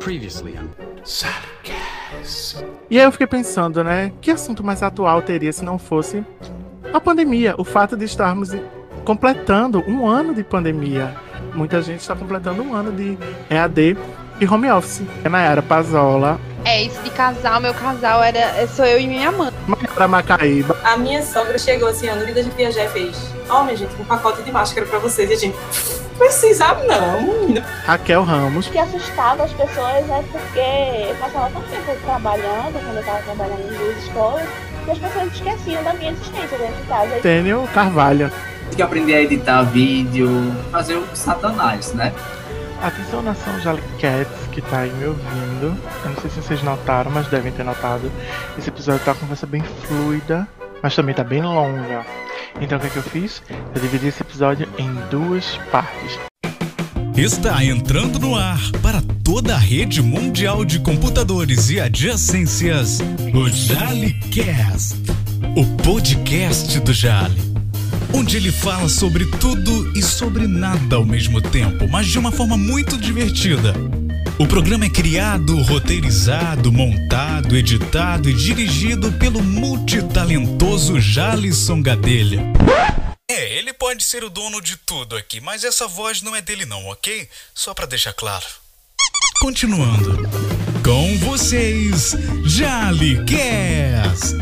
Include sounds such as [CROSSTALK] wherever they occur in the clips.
Previously on. E aí eu fiquei pensando, né? Que assunto mais atual teria se não fosse a pandemia? O fato de estarmos completando um ano de pandemia. Muita gente está completando um ano de EAD e home office. Nayara Pazola, É, isso de casal, meu casal era sou eu e minha mãe. Mayara Macaíba, A minha sogra chegou assim, a vida de viajar e fez: Ó, minha gente, um pacote de máscara pra vocês. E a gente, precisa não, menina. Raquel Ramos, O que assustava as pessoas é porque eu passava tanto tempo trabalhando, quando eu estava trabalhando em duas escolas, que as pessoas esqueciam da minha existência dentro de casa. Tênio Carvalho. Tem que aprender a editar vídeo, fazer o satanás, né? Atenção nação Jalicats que tá aí me ouvindo. Eu não sei se vocês notaram, mas devem ter notado. Esse episódio tá com conversa bem fluida, mas também tá bem longa. Então o que, é que eu fiz? Eu dividi esse episódio em duas partes. Está entrando no ar para toda a rede mundial de computadores e adjacências, o JaliCast, o podcast do Jali, onde ele fala sobre tudo e sobre nada ao mesmo tempo, mas de uma forma muito divertida. O programa é criado, roteirizado, montado, editado e dirigido pelo multitalentoso Jalisson Gadelha. É, ele pode ser o dono de tudo aqui, mas essa voz não é dele não, ok? Só pra deixar claro. Continuando. Com vocês, JaliCast.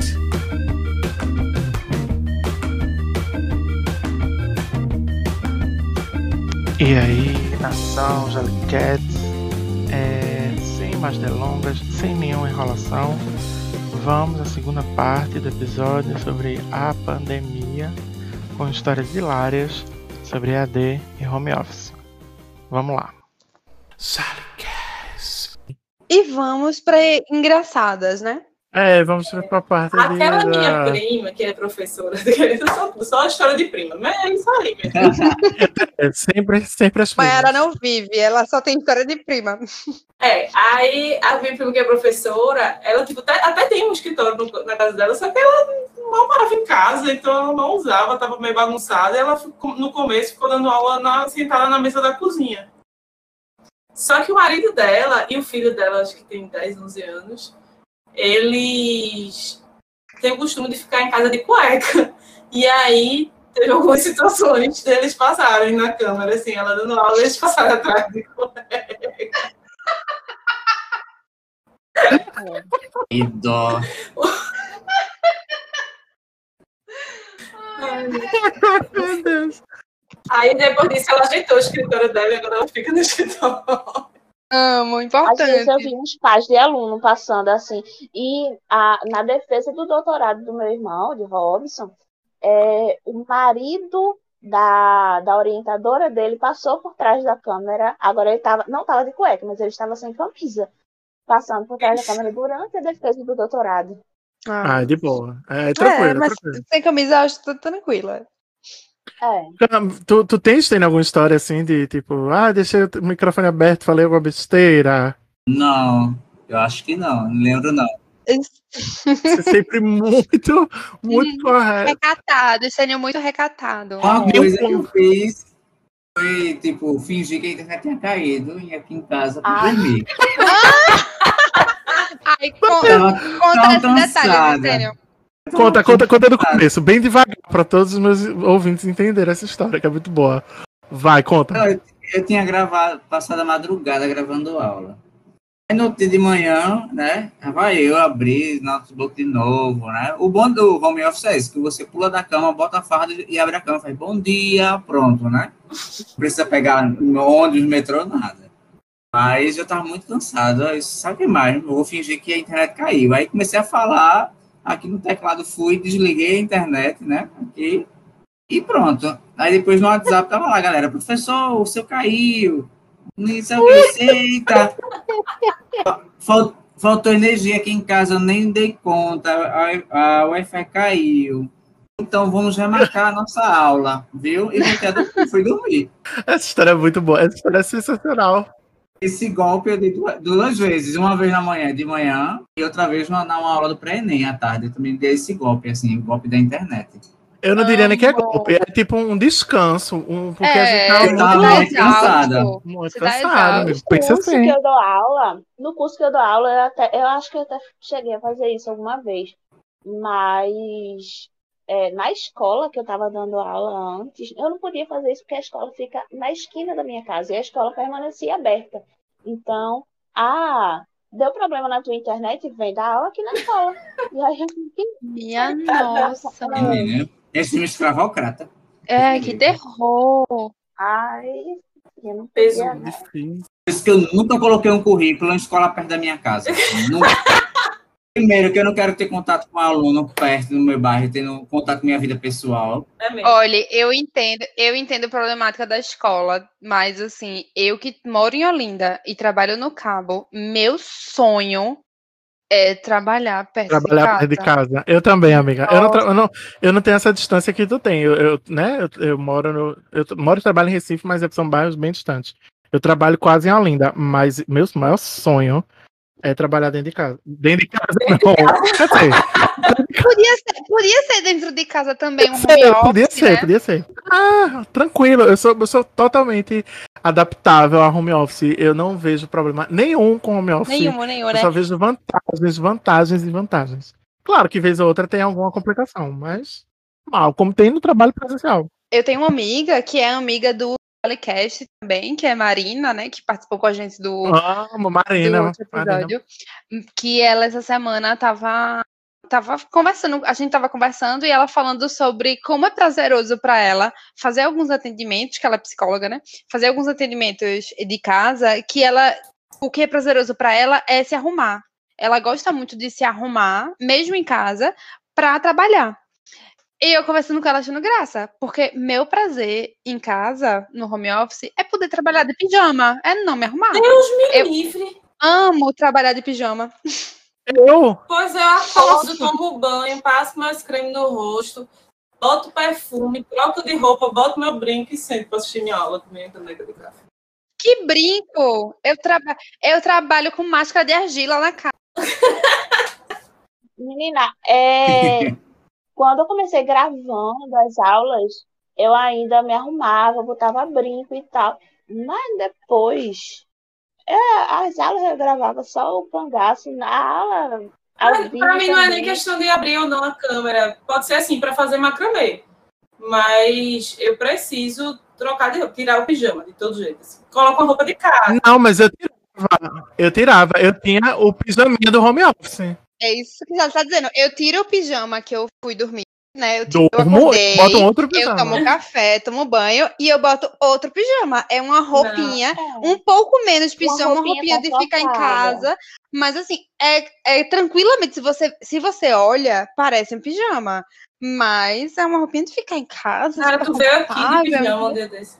E aí, nação Jalicats, é, sem mais delongas, sem nenhuma enrolação, vamos à segunda parte do episódio sobre a pandemia, com histórias hilárias sobre AD e home office. Vamos lá. E vamos pra engraçadas, né? É, vamos pra parte de, Aquela minha da- prima, que é professora, [LAUGHS] só, só a história de prima, mas é isso aí mesmo. é, sempre, sempre as Mayara primas. não vive, ela só tem história de prima. É, aí a minha prima que é professora, ela tipo, até, até tem um escritório no- na casa dela, só que ela mal parava em casa, então ela não usava, tava meio bagunçada, e ela ficou- no começo ficou dando aula na- sentada na mesa da cozinha. Só que o marido dela e o filho dela, acho que tem 10, 11 anos, eles têm o costume de ficar em casa de cueca. E aí teve algumas situações deles passarem na câmera, assim, ela dando aula, eles passaram atrás de cueca. E dó. Ai, Meu Deus. Aí depois disso ela ajeitou o escritório dela e agora ela fica no escritório. Amo, Às vezes eu importante. vi uns pais de aluno passando assim. E a, na defesa do doutorado do meu irmão, de Robson, é, o marido da, da orientadora dele passou por trás da câmera. Agora ele tava, não estava de cueca, mas ele estava sem camisa. Passando por trás da câmera durante a defesa do doutorado. Ah, de boa. É, é, tranquilo, mas tranquilo. sem camisa eu acho tudo tranquila. É. Tu, tu tens, tem alguma história assim de tipo, ah, deixei o microfone aberto, falei alguma besteira? Não, eu acho que não, não lembro não. [LAUGHS] Você é sempre muito, muito correto. Recatado, sendo muito recatado. Uma Meu coisa que eu fiz foi, tipo, fingir que a internet tinha caído e aqui em casa pra Ah. dormir. [LAUGHS] Ai, con- conta esse detalhe. Sênio. Conta, conta, conta do começo, bem devagar, pra todos os meus ouvintes entenderem essa história, que é muito boa. Vai, conta. Eu, eu tinha gravado, passado a madrugada gravando aula. Aí no dia de manhã, né, vai eu abrir notebook de novo, né? O bom do home office é isso, que você pula da cama, bota a farda e abre a cama, faz bom dia, pronto, né? Não precisa pegar ônibus, metrô, nada. Mas eu tava muito cansado, sabe o que mais? Eu vou fingir que a internet caiu. Aí comecei a falar, aqui no teclado fui, desliguei a internet, né? Aqui, e pronto. Aí depois no WhatsApp tava lá, galera, professor, o seu caiu. Isso é o que eita. Fal- Faltou energia aqui em casa, eu nem dei conta. A, a Wi-Fi caiu. Então vamos remarcar a nossa aula, viu? E voltei a dormir, fui dormir. Essa história é muito boa, essa história é sensacional. Esse golpe eu dei duas, vezes, uma vez na manhã, de manhã, e outra vez na, na uma aula do pré-ENEM à tarde. Eu também dei esse golpe, assim, o golpe da internet. Eu não diria nem que é Amo. golpe, é tipo um descanso, um, porque a É, gente Eu tá tava muito, muito cansada. muito tá cansado, exausto. amigo. Pensa curso assim. que eu dou aula, no curso que eu dou aula, eu, até, eu acho que eu até cheguei a fazer isso alguma vez. Mas é, na escola que eu estava dando aula antes, eu não podia fazer isso porque a escola fica na esquina da minha casa e a escola permanecia aberta. Então, ah, deu problema na tua internet? Vem dar aula aqui na escola. [LAUGHS] E aí eu fiquei, Minha [LAUGHS] nossa. Menina, esse filme escravocrata. É, que terror. ai, eu não Peso. Por isso que eu nunca coloquei um currículo em escola perto da minha casa. [LAUGHS] Nunca. Primeiro, que eu não quero ter contato com um aluno perto do meu bairro, tendo contato com minha vida pessoal. É mesmo. Olha, eu entendo, eu entendo a problemática da escola, mas assim, eu que moro em Olinda e trabalho no Cabo, meu sonho é trabalhar perto Trabalhar de perto de casa. casa. Eu também, amiga. Eu não, eu, não, eu não tenho essa distância que tu tem. Eu, eu, né, eu, eu moro no. Eu moro e trabalho em Recife, mas são bairros bem distantes. Eu trabalho quase em Olinda, mas meu maior sonho é trabalhar dentro de casa. Dentro de casa, não. Quer dizer, Podia ser, podia ser dentro de casa também um home Sei, office, podia ser, né? podia ser. Ah, tranquilo. Eu sou, eu sou totalmente adaptável a home office. Eu não vejo problema nenhum com home office. Nenhum, nenhum, Eu né? só vejo vantagens, vantagens e vantagens. Claro que vez ou outra tem alguma complicação, mas mal, como tem no trabalho presencial. Eu tenho uma amiga que é amiga do Alicast também, que é Marina, né? Que participou com a gente do, Amo, do Marina. Marina. episódio. Que ela essa semana tava, tava conversando, a gente tava conversando e ela falando sobre como é prazeroso para ela fazer alguns atendimentos, que ela é psicóloga, né? Fazer alguns atendimentos de casa, que ela. O que é prazeroso para ela é se arrumar. Ela gosta muito de se arrumar, mesmo em casa, para trabalhar. E eu conversando com ela achando graça, porque meu prazer em casa, no home office, é poder trabalhar de pijama, é não me arrumar. Deus me Eu- livre. Amo trabalhar de pijama. Eu? Pois eu acordo, tomo banho, passo meus cremes no rosto, boto perfume, troco de roupa, boto meu brinco e sento pra assistir minha aula com minha caneca de café. Que brinco! Eu, traba eu trabalho com máscara de argila na cara. [LAUGHS] Menina, é, [LAUGHS] quando eu comecei gravando as aulas, eu ainda me arrumava, botava brinco e tal. Mas depois, é, as aulas eu gravava só o cangaço na aula. Pra mim não é nem também. questão de abrir ou não a câmera. Pode ser assim, pra fazer macramê. Mas eu preciso trocar de roupa, tirar o pijama, de todo jeito. assim. Coloco a roupa de casa. Não, mas eu tirava. Eu tirava. Eu tinha o pijaminha do home office. É isso que já tá dizendo. Eu tiro o pijama que eu fui dormir, né? Eu, tiro, eu acordei, boto um outro eu pijama. tomo café, tomo banho e eu boto outro pijama. É uma roupinha É. um pouco menos pijama, uma roupinha roupinha de ficar em casa. Mas assim, é, é tranquilamente, se você, se você olha, parece um pijama. Mas é uma roupinha de ficar em casa. Cara, tu veio aqui de pijama um dia desse.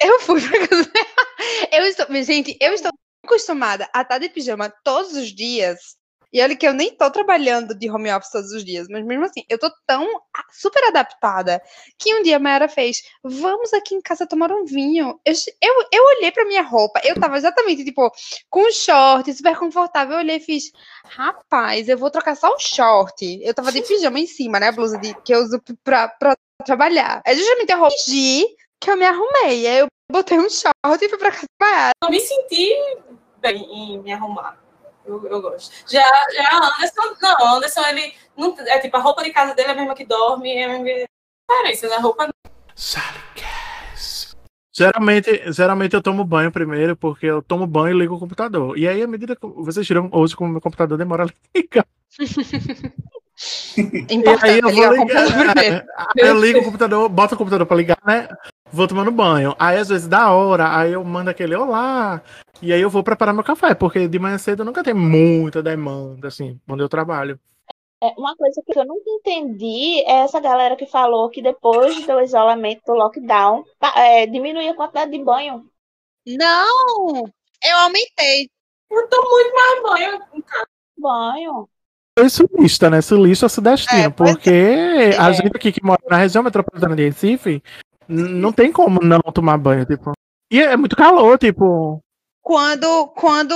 Eu fui pra casa. [LAUGHS] Eu estou, gente, eu estou acostumada a estar de pijama todos os dias. E olha que eu nem tô trabalhando de home office todos os dias, mas mesmo assim, eu tô tão super adaptada que um dia a Mayara fez: vamos aqui em casa tomar um vinho. Eu, eu, eu olhei pra minha roupa, eu tava exatamente, tipo, com short, super confortável. Eu olhei e fiz: rapaz, eu vou trocar só o short. Eu tava de [LAUGHS] pijama em cima, né? A blusa de, que eu uso pra, pra trabalhar. É justamente a roupa que eu me arrumei. Aí eu botei um short e fui pra casa Mayara. Eu me senti bem em me arrumar. Eu, eu gosto. Já, já Anderson, não, Anderson, ele não, é tipo, a roupa de casa dele é a mesma que dorme, é a mesma diferença, né? A roupa. Geralmente, geralmente eu tomo banho primeiro, porque eu tomo banho e ligo o computador. E aí, à medida que vocês tiram hoje, como meu computador demora a ligar. [LAUGHS] E Importante aí eu ligar vou ligar. Aí eu ligo o computador, boto o computador pra ligar, né? Vou tomando banho. Aí, às vezes, da hora, aí eu mando aquele olá. E aí eu vou preparar meu café, porque de manhã cedo nunca tem muita demanda, assim, onde eu trabalho. É, uma coisa que eu nunca entendi é essa galera que falou que depois do isolamento do lockdown é, diminui a quantidade de banho. Não! Eu aumentei. eu tomo muito mais banho. Banho. Sou sulista, né? Sulista sudestino, É, pois é. porque a É. gente aqui que mora na região metropolitana de Recife, não tem como não tomar banho, tipo. E é muito calor, tipo. quando, quando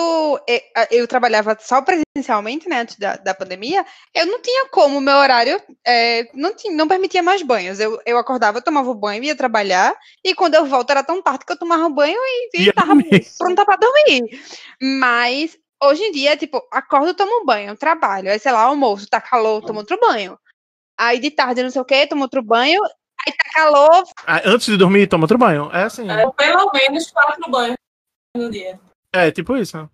eu, trabalhava só presencialmente, né, antes da, da pandemia, eu não tinha como, meu horário é, não, tinha, não permitia mais banhos. Eu, eu acordava, eu tomava banho, ia trabalhar, e quando eu volto era tão tarde que eu tomava banho e, e tava pronta para dormir. Mas hoje em dia, tipo, acordo, tomo um banho, trabalho, aí sei lá, almoço, tá calor, tomo outro banho. Aí de tarde, não sei o que, tomo outro banho, aí tá calor. Ah, Antes de dormir, toma outro banho. É assim. É, pelo menos quatro banhos no dia. É, tipo isso.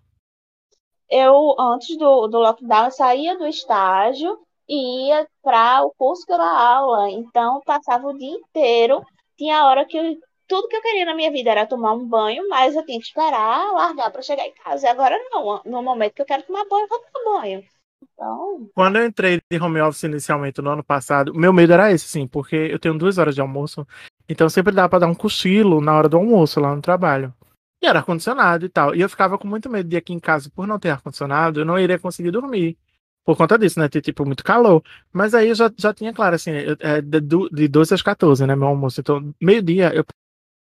Eu, antes do, do lockdown, eu saía do estágio e ia para o curso que eu dava aula. Então, passava o dia inteiro. Tinha hora que eu- tudo que eu queria na minha vida era tomar um banho, mas eu tinha que esperar largar para chegar em casa. E agora não. No momento que eu quero tomar banho, eu vou tomar banho. Então, Quando eu entrei de home office inicialmente no ano passado, meu medo era esse, sim, porque eu tenho duas horas de almoço, então sempre dá pra dar um cochilo na hora do almoço lá no trabalho. E era ar-condicionado e tal. E eu ficava com muito medo de aqui em casa, por não ter ar-condicionado, eu não iria conseguir dormir. Por conta disso, né? Ter, tipo, muito calor. Mas aí eu já, já tinha, claro, assim, eu- é, de, de 12 às 14, né? Meu almoço. Então, meio-dia, eu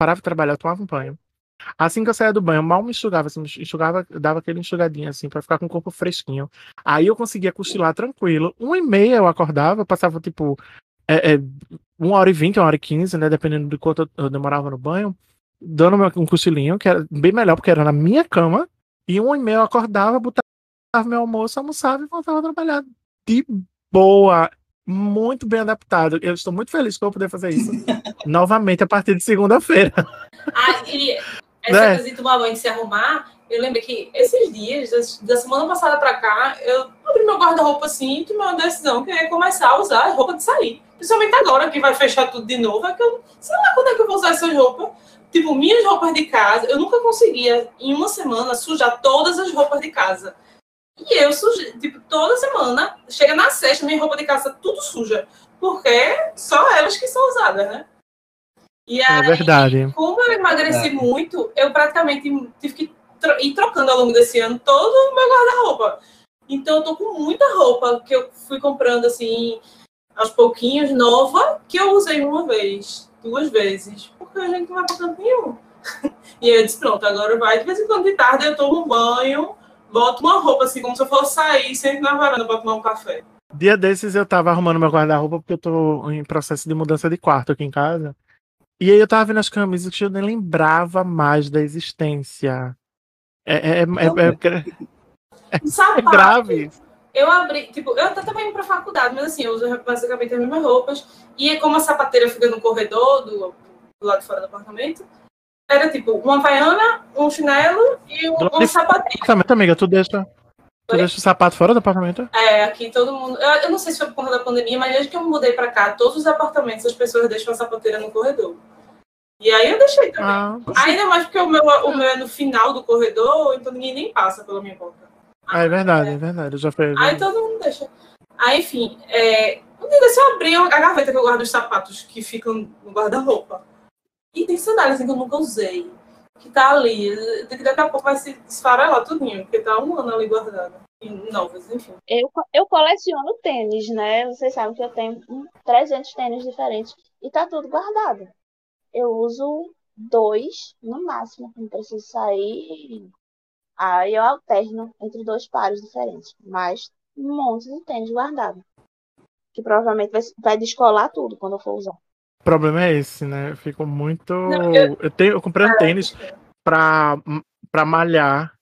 parava de trabalhar, eu tomava um banho. Assim que eu saía do banho, mal me enxugava, assim, enxugava, dava aquele enxugadinho, assim, pra ficar com o corpo fresquinho. Aí eu conseguia cochilar tranquilo. Uma e meia eu acordava, passava, tipo, é, é, uma hora e vinte, uma hora e quinze, né? Dependendo do quanto eu demorava no banho, dando um cochilinho, que era bem melhor, porque era na minha cama. E uma e meia eu acordava, botava meu almoço, almoçava e voltava a trabalhar. De boa. Muito bem adaptado. Eu estou muito feliz vou poder fazer isso [LAUGHS] novamente a partir de segunda-feira. Ah, e [LAUGHS] essa Né? coisa de tomar banho e se arrumar, eu lembro que esses dias, da semana passada pra cá, eu abri meu guarda-roupa assim e tomei uma decisão que eu ia começar a usar roupa de sair. Principalmente agora que vai fechar tudo de novo, é que eu sei lá quando é que eu vou usar essas roupas. Tipo, minhas roupas de casa, eu nunca conseguia, em uma semana, sujar todas as roupas de casa. E eu sujei, tipo, toda semana, chega na sexta, minha roupa de casa tudo suja. Porque só elas que são usadas, né? E É aí, verdade. como eu emagreci É. muito, eu praticamente tive que tro- ir trocando ao longo desse ano todo o meu guarda-roupa. Então eu tô com muita roupa que eu fui comprando assim, aos pouquinhos, nova, que eu usei uma vez, duas vezes, porque a gente não vai pra canto nenhum. [LAUGHS] E aí eu disse, pronto, agora vai. De vez em quando de tarde eu tomo um banho, boto uma roupa assim, como se eu fosse sair, sento na varanda pra tomar um café. Dia desses eu tava arrumando meu guarda-roupa porque eu tô em processo de mudança de quarto aqui em casa. E aí eu tava vendo as camisas que eu nem lembrava mais da existência. É, é, é, é- é- é grave. Eu abri, tipo, eu até tava indo pra faculdade, mas assim, eu uso basicamente as mesmas roupas. E é como a sapateira fica no corredor do, do lado de fora do apartamento, era tipo uma havaiana, um chinelo e um, um sapatinho. Apartamento, amiga, tu deixa, tu Oi? deixa o sapato fora do apartamento? É, aqui todo mundo. Eu, eu não sei se foi por conta da pandemia, mas desde que eu mudei pra cá, todos os apartamentos as pessoas deixam a sapateira no corredor. E aí eu deixei também. Ah, Ainda mais porque o meu, o meu é no final do corredor, então ninguém nem passa pela minha porta. é verdade, é verdade. Eu já fui. Aí todo mundo deixa. Aí, enfim, é, um dia desse eu abri a gaveta que eu guardo os sapatos que ficam no guarda-roupa. Sandália assim que eu nunca usei. Que tá ali. Daqui a pouco vai se esfarelar tudinho, porque tá um ano ali guardada. E novas, enfim. eu, eu coleciono tênis, né? Vocês sabem que eu tenho um- 300 tênis diferentes e tá tudo guardado. Eu uso dois no máximo, não preciso sair. Aí eu alterno entre dois pares diferentes, mas um monte de tênis guardado. Que provavelmente vai, vai descolar tudo quando eu for usar. O problema é esse, né? Eu fico muito. Não, eu... tenho, eu É. comprei um tênis pra, pra malhar.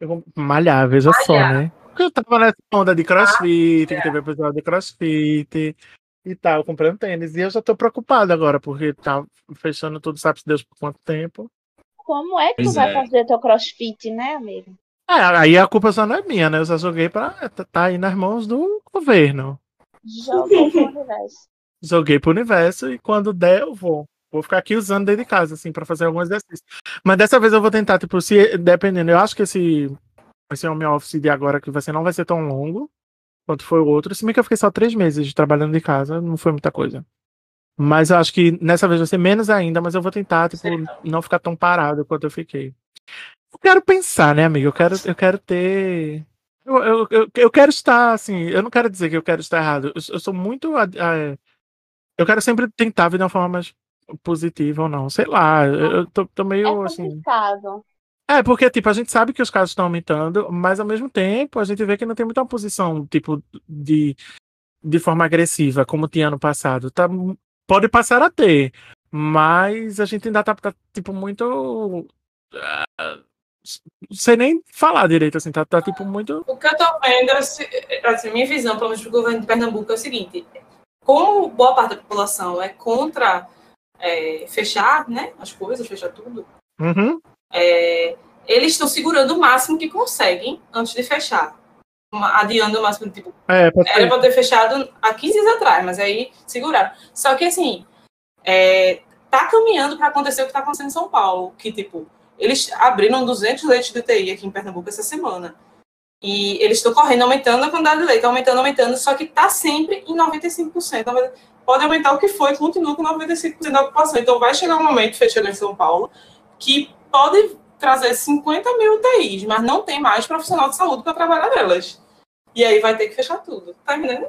Eu malhar, veja só, Malhar. né? Porque eu tava nessa onda de crossfit, que é. teve episódio de crossfit e tal. Eu comprei um tênis e eu já tô preocupado agora, porque tá fechando tudo, sabe-se Deus por quanto tempo. Como é que Pois tu vai é. fazer teu crossfit, né, amigo? É, aí a culpa só não é minha, né? Eu só joguei pra. tá- Tá aí nas mãos do governo. Jogou pro [LAUGHS] universo. Joguei pro universo e quando der eu vou. Vou ficar aqui usando dentro de casa, assim, pra fazer alguns exercícios. Mas dessa vez eu vou tentar, tipo, se dependendo, eu acho que esse, esse home office de agora que vai ser, não vai ser tão longo quanto foi o outro. Se bem que eu fiquei só três meses trabalhando de casa, não foi muita coisa. Mas eu acho que nessa vez vai ser menos ainda, mas eu vou tentar, tipo, não ficar tão parado quanto eu fiquei. Eu quero pensar, né, amigo? Eu quero, eu quero ter. Eu, eu, eu, eu quero estar, assim, eu não quero dizer que eu quero estar errado. Eu, eu sou muito. Eu quero sempre tentar ver de uma forma mais positiva ou não. Sei lá, eu, tô, tô É meio assim. complicado. É, porque, tipo, a gente sabe que os casos estão aumentando, mas ao mesmo tempo a gente vê que não tem muita oposição, tipo, de, de forma agressiva, como tinha ano passado. Tá, pode passar a ter, mas a gente ainda tá, tá tipo, muito. Uh, não sei nem falar direito, assim, tá, tá tipo muito. O que eu tô vendo, assim, assim minha visão, pelo menos do governo de Pernambuco, é o seguinte: como boa parte da população é contra é, fechar né, as coisas, fechar tudo, Uhum. é, eles estão segurando o máximo que conseguem antes de fechar. Adiando o máximo, tipo, É, pode era para ter fechado há 15 dias atrás, mas aí seguraram. Só que, assim, é, tá caminhando para acontecer o que tá acontecendo em São Paulo, que, tipo, eles abriram 200 leitos de UTI aqui em Pernambuco essa semana. E eles estão correndo, aumentando a quantidade de leite, aumentando, aumentando, só que tá sempre em 95%. 90 Pode aumentar o que foi, continua com 95% da ocupação. Então vai chegar um momento, fechando em São Paulo, que pode trazer 50 mil UTIs, mas não tem mais profissional de saúde para trabalhar nelas. E aí vai ter que fechar tudo. Tá entendendo?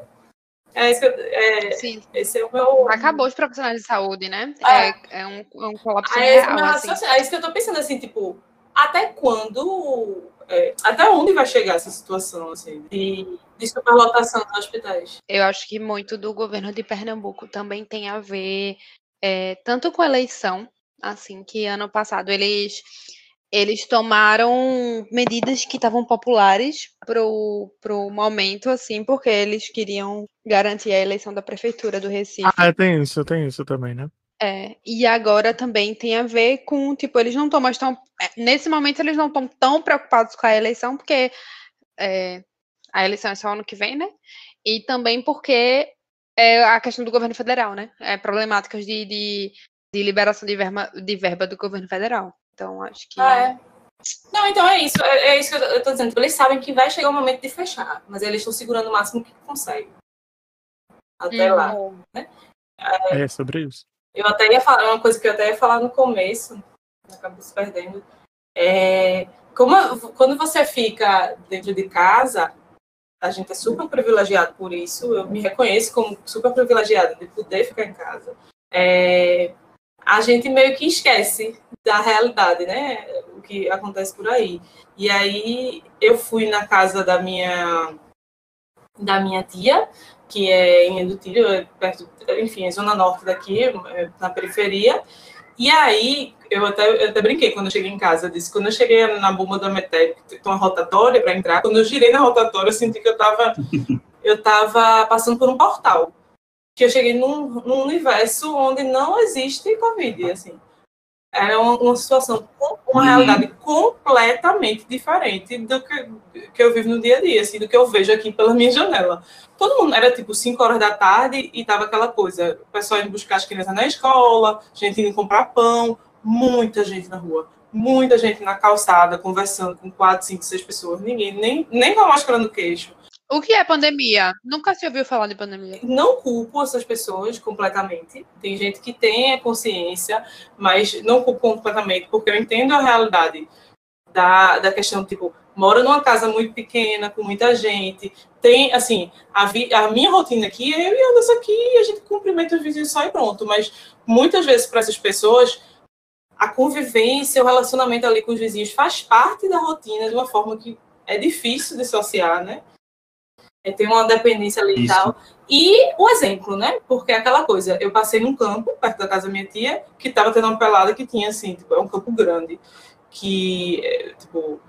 É, isso que eu- é, Sim. esse é o meu. Acabou os profissionais de saúde, né? É. É, é um, é um colapso esse é, real, assim. raciocínio. é isso que eu tô pensando, assim, tipo, até quando. É, até onde vai chegar essa situação, assim, de, de superlotação dos hospitais? Eu acho que muito do governo de Pernambuco também tem a ver é, tanto com a eleição, assim, que ano passado eles eles tomaram medidas que estavam populares pro, pro momento, assim, porque eles queriam garantir a eleição da prefeitura do Recife. Ah, tem isso, tem isso também, né? É, e agora também tem a ver com, tipo, eles não estão mais tão. é, Nesse momento, eles não estão tão preocupados com a eleição, porque é, a eleição é só ano que vem, né? E também porque é a questão do governo federal, né? É problemáticas de, de, de liberação de verba, de verba do governo federal. Então, acho que. Ah, é. Não, então é isso. É, é isso que eu, tô dizendo. Eles sabem que vai chegar o momento de fechar, mas eles estão segurando o máximo que conseguem. Até Uhum. lá. É sobre isso. Eu até ia falar, uma coisa que eu até ia falar no começo, acabei se perdendo. É, como, quando você fica dentro de casa, a gente é super privilegiado por isso, eu me reconheço como super privilegiada de poder ficar em casa. É, a gente meio que esquece da realidade, né? O que acontece por aí. E aí eu fui na casa da minha da minha tia, que é em Edutilho, é perto, enfim, é zona norte daqui, é na periferia. E aí, eu até, eu até brinquei quando eu cheguei em casa, eu disse, quando eu cheguei na bomba da Metec, tem uma rotatória para entrar, quando eu girei na rotatória, eu senti que eu estava [LAUGHS] eu tava passando por um portal. Que eu cheguei num, num universo onde não existe Covid, assim. Era uma, uma situação, uma Uhum. realidade completamente diferente do que, que eu vivo no dia a dia, assim, do que eu vejo aqui pela minha janela. Todo mundo era tipo 5 horas da tarde e tava aquela coisa, o pessoal indo buscar as crianças na escola, gente indo comprar pão, muita gente na rua, muita gente na calçada, conversando com quatro, cinco, seis pessoas, ninguém, nem, nem com a máscara no queixo. O que é pandemia? Nunca se ouviu falar de pandemia. Não culpo essas pessoas completamente. Tem gente que tem consciência, mas não culpo completamente, porque eu entendo a realidade da, da questão, tipo, mora numa casa muito pequena, com muita gente. Tem, assim, a, vi, a minha rotina aqui é eu e Anderson aqui, e a gente cumprimenta os vizinhos só e pronto. Mas muitas vezes, para essas pessoas, a convivência, o relacionamento ali com os vizinhos faz parte da rotina de uma forma que é difícil dissociar, né? É, tem uma dependência ali e tal. E o exemplo, né? Porque é aquela coisa, eu passei num campo, perto da casa da minha tia, que estava tendo uma pelada que tinha, assim, tipo, é um campo grande, que, é, tipo,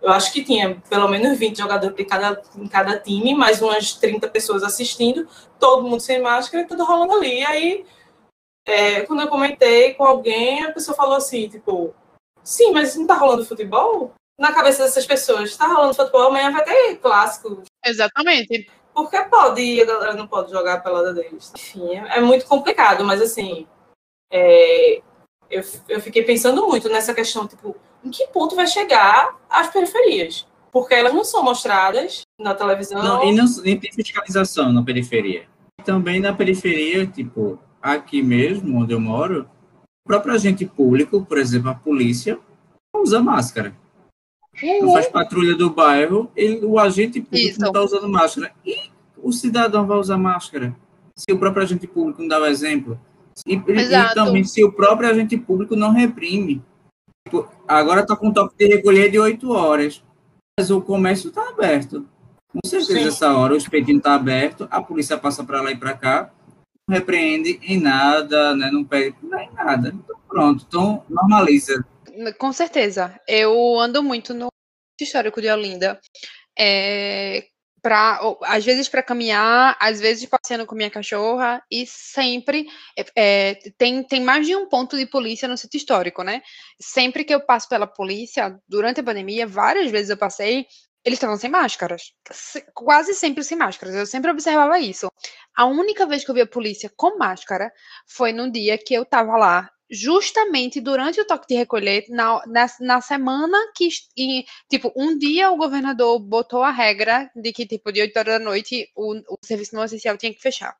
eu acho que tinha pelo menos 20 jogadores de cada, em cada time, mais umas 30 pessoas assistindo, todo mundo sem máscara tudo rolando ali. E aí, é, quando eu comentei com alguém, a pessoa falou assim, tipo, sim, mas não tá rolando futebol? Na cabeça dessas pessoas, tá rolando futebol, amanhã vai ter clássico, Exatamente. porque pode e a galera não pode jogar a pelada deles. Enfim, é, é muito complicado, mas assim, é, eu, eu fiquei pensando muito nessa questão, tipo, em que ponto vai chegar as periferias? Porque elas não são mostradas na televisão. Não, e não, nem tem fiscalização na periferia. Também na periferia, tipo, aqui mesmo, onde eu moro, o próprio agente público, por exemplo, a polícia, não usa máscara. Não faz patrulha do bairro, ele, o agente público Isso. não está usando máscara. E o cidadão vai usar máscara? Se o próprio agente público não dá o exemplo. E, e também se o próprio agente público não reprime. Tipo, agora tá com toque de recolher de 8 horas. Mas o comércio tá aberto. Com certeza, Sim. essa hora o espetinho tá aberto, a polícia passa para lá e para cá, não repreende em nada, né? Não pede não é em nada. Então, pronto, então normaliza. Com certeza. Eu ando muito no histórico de Olinda. É, pra, às vezes para caminhar, às vezes passeando com minha cachorra, e sempre é, é, tem, tem mais de um ponto de polícia no sítio histórico, né? Sempre que eu passo pela polícia, durante a pandemia, várias vezes eu passei, eles estavam sem máscaras. Se- Quase sempre sem máscaras. Eu sempre observava isso. A única vez que eu vi a polícia com máscara foi no dia que eu tava lá, justamente durante o toque de recolher, na, na, na semana que. est- E, tipo, um dia o governador botou a regra de que, tipo, de 8 horas da noite o, o serviço não essencial tinha que fechar.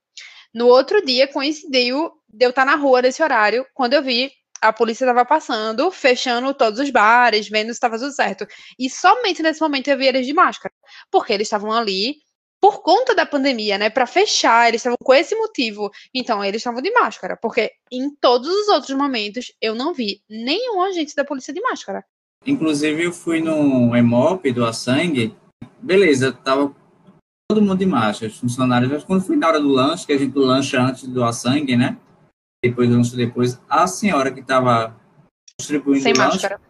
No outro dia, coincidiu de eu estar na rua nesse horário, quando eu vi a polícia estava passando, fechando todos os bares, vendo se estava tudo certo. E somente nesse momento eu vi eles de máscara, porque eles estavam ali por conta da pandemia, né, para fechar, eles estavam com esse motivo. Então, eles estavam de máscara, porque em todos os outros momentos eu não vi nenhum agente da polícia de máscara. Inclusive, eu fui no EMOP do Sangue, beleza, tava todo mundo de marcha, os funcionários, mas quando fui na hora do lanche, que a gente lancha antes do Sangue, né? Depois do lanche depois, a senhora que estava distribuindo Sem o lanche máscara.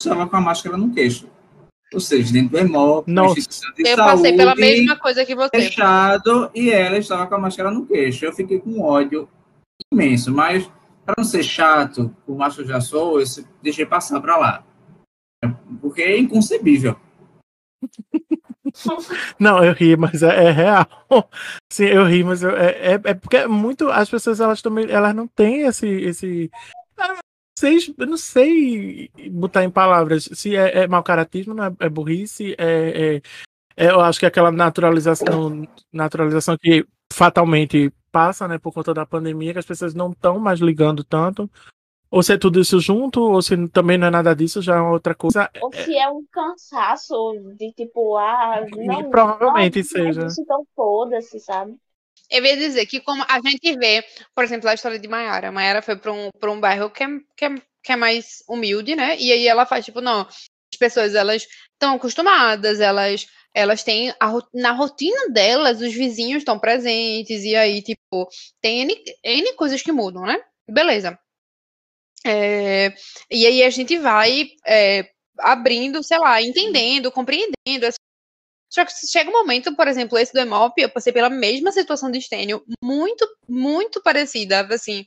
estava com a máscara no queixo. Ou seja, dentro do EMOP, Nossa. instituição de Eu passei pela saúde, mesma coisa que você. fechado, e ela estava com a máscara no queixo. Eu fiquei com ódio imenso, mas para não ser chato, que eu já sou, eu deixei passar para lá. Porque é inconcebível. [LAUGHS] Não, eu ri, mas é, é real. [LAUGHS] Sim, eu ri, mas eu- é, é, é porque muito. As pessoas elas também elas não têm esse. esse não sei, eu não sei botar em palavras se é, é mau caratismo, não é, é burrice, é, é- é- eu acho que é aquela naturalização, naturalização que fatalmente passa, né, por conta da pandemia, que as pessoas não estão mais ligando tanto. Ou se é tudo isso junto, ou se também não é nada disso, já é outra coisa. Ou se é um cansaço de tipo, ah, não. Provavelmente não, seja. Então foda-se, sabe? Eu ia dizer que como a gente vê, por exemplo, a história de Mayara. Mayara foi para um, pra um bairro que é, que, é, que é mais humilde, né? E aí ela faz, tipo, não, as pessoas, elas estão acostumadas, elas elas têm, a na rotina delas, os vizinhos estão presentes, e aí, tipo, tem N, N coisas que mudam, né? Beleza. É, e aí a gente vai é, abrindo, sei lá, entendendo, compreendendo só que chega um momento, por exemplo, esse do Emop, eu passei pela mesma situação de Stênio, muito, muito parecida, assim,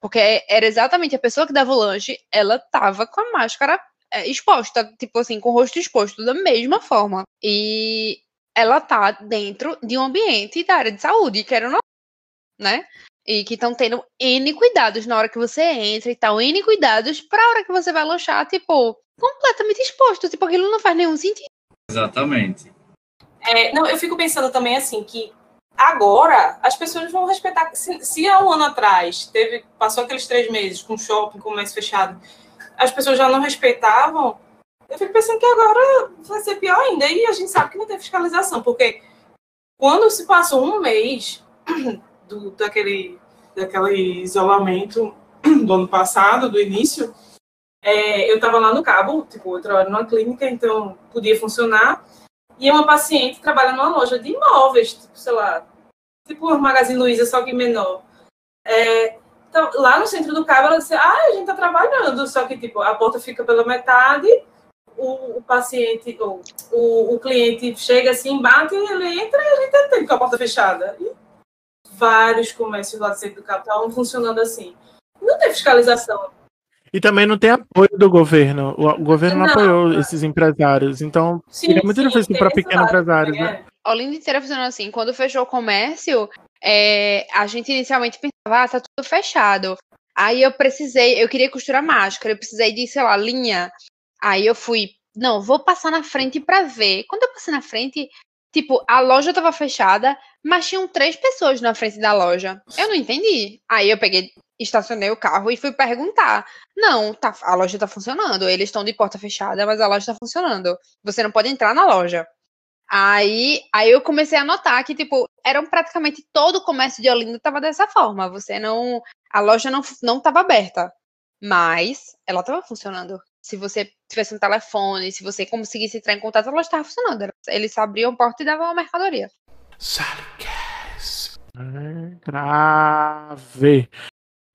porque era exatamente a pessoa que dava o lanche, ela tava com a máscara é, exposta, tipo assim, com o rosto exposto, da mesma forma. E ela tá dentro de um ambiente da área de saúde, que era o né? E que estão tendo N cuidados na hora que você entra e tal, N cuidados pra hora que você vai lanchar, tipo, completamente exposto, tipo, aquilo não faz nenhum sentido. Exatamente. É, não, eu fico pensando também assim que agora as pessoas vão respeitar. Se, se há um ano atrás teve, passou aqueles três meses com shopping, comércio fechado, as pessoas já não respeitavam, eu fico pensando que agora vai ser pior ainda. E a gente sabe que não tem fiscalização, porque quando se passou um mês [CLEARS THROAT] do, daquele, daquele isolamento [CLEARS THROAT] do ano passado, do início, é, eu estava lá no Cabo, tipo, eu trabalho numa clínica, então podia funcionar. E uma paciente trabalha numa loja de imóveis, tipo, sei lá, tipo uma Magazine Luiza, só que menor. É, então, lá no centro do Cabo, ela disse, ah, a gente tá trabalhando, só que, tipo, a porta fica pela metade, o, o paciente, ou, o, o cliente chega assim, bate, ele entra e a gente atende com a porta fechada. E vários comércios lá do centro do Cabo estavam funcionando assim. Não tem fiscalização. E também não tem apoio do governo. O, o governo não, Não, apoiou é. esses empresários. Então, Sim, é muito sim, difícil para pequenos empresários, também, né? é. Olinda inteira funcionando assim. Quando fechou o comércio, é, a gente inicialmente pensava, ah, tá tudo fechado. Aí eu precisei, eu queria costurar máscara, eu precisei de, sei lá, linha. Aí eu fui, não, vou passar na frente pra ver. Quando eu passei na frente, tipo, a loja tava fechada, mas tinham três pessoas na frente da loja. Eu não entendi. Aí eu peguei, estacionei o carro e fui perguntar. Não, tá, a loja tá funcionando. Eles estão de porta fechada, mas a loja tá funcionando. Você não pode entrar na loja. Aí, aí eu comecei a notar que, tipo, eram praticamente todo o comércio de Olinda tava dessa forma. Você não. A loja não, não tava aberta. Mas ela tava funcionando. se você tivesse um telefone, se você conseguisse entrar em contato, ela estava funcionando. Elas- Eles abriam a porta e davam a mercadoria. Salicast. É, grave.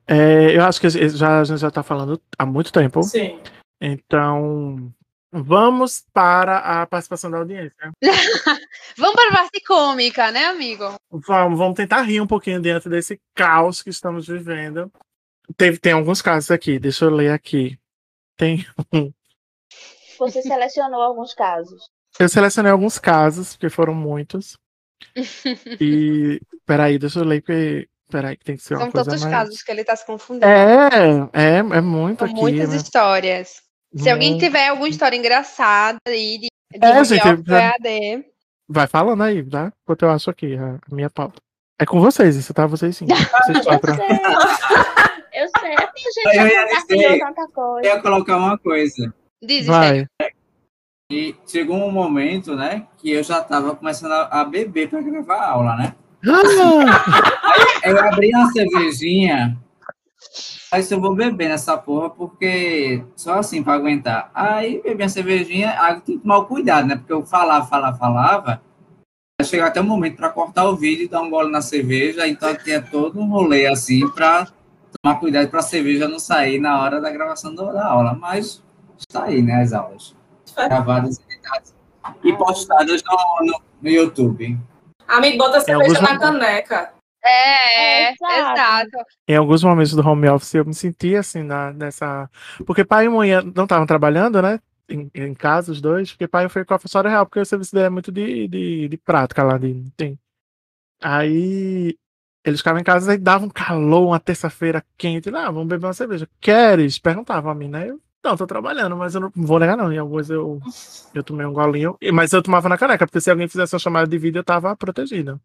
É, eu acho que já, a gente já está falando há muito tempo. Sim. Então, vamos para a participação da audiência. [LAUGHS] Vamos para a parte cômica, né, amigo? Vamos, vamos tentar rir um pouquinho dentro desse caos que estamos vivendo. Teve, tem alguns casos aqui, deixa eu ler aqui. Tem Você selecionou alguns casos. Eu selecionei alguns casos, porque foram muitos. [LAUGHS] E. Peraí, deixa eu ler, porque. Peraí, que tem que ser uma São coisa tantos mais. casos que ele está se confundindo. É, é, é muito São aqui. muitas né? histórias. Se alguém Muito. tiver alguma história engraçada aí de, de É, gente, já- EAD, Vai falando aí, tá? Enquanto eu acho aqui a, minha pauta. É com vocês, isso tá? Vocês sim. Vocês [LAUGHS] Eu quatro. sei. Eu sei. É a gente Eu ia tanta Eu coisa. ia colocar uma coisa. desiste aí. Vai. E chegou um momento, né, que eu já tava começando a, a beber para gravar a aula, né? Ah, Eu abri uma cervejinha. Aí eu vou beber nessa porra, porque só assim para aguentar. Aí bebi a cervejinha, aí tem que tomar cuidado, né? Porque eu falava, falava, falava. Chegou até o momento para cortar o vídeo e dar um gole na cerveja, então tinha todo um rolê assim para tomar cuidado para a cerveja não sair na hora da gravação da aula. Mas está aí, né? As aulas gravadas e editadas. e postadas no, no, no YouTube. Amigo, bota a cerveja na momentos. caneca. É, É, exato. exato. em alguns momentos do home office eu me senti assim, na, nessa. Porque pai e mãe não estavam trabalhando, né? Em, em casa, os dois, porque pai foi com a professora real, porque o serviço dele é muito de, de, de prática lá, de, tem. Aí eles ficavam em casa e dava um calor, uma terça-feira quente. Ah, vamos beber uma cerveja. Queres? Perguntavam a mim, né? Eu, não, tô trabalhando, mas eu não vou negar, não. Em alguns eu, eu tomei um golinho, mas eu tomava na caneca, porque se alguém fizesse uma chamada de vídeo, eu tava protegido.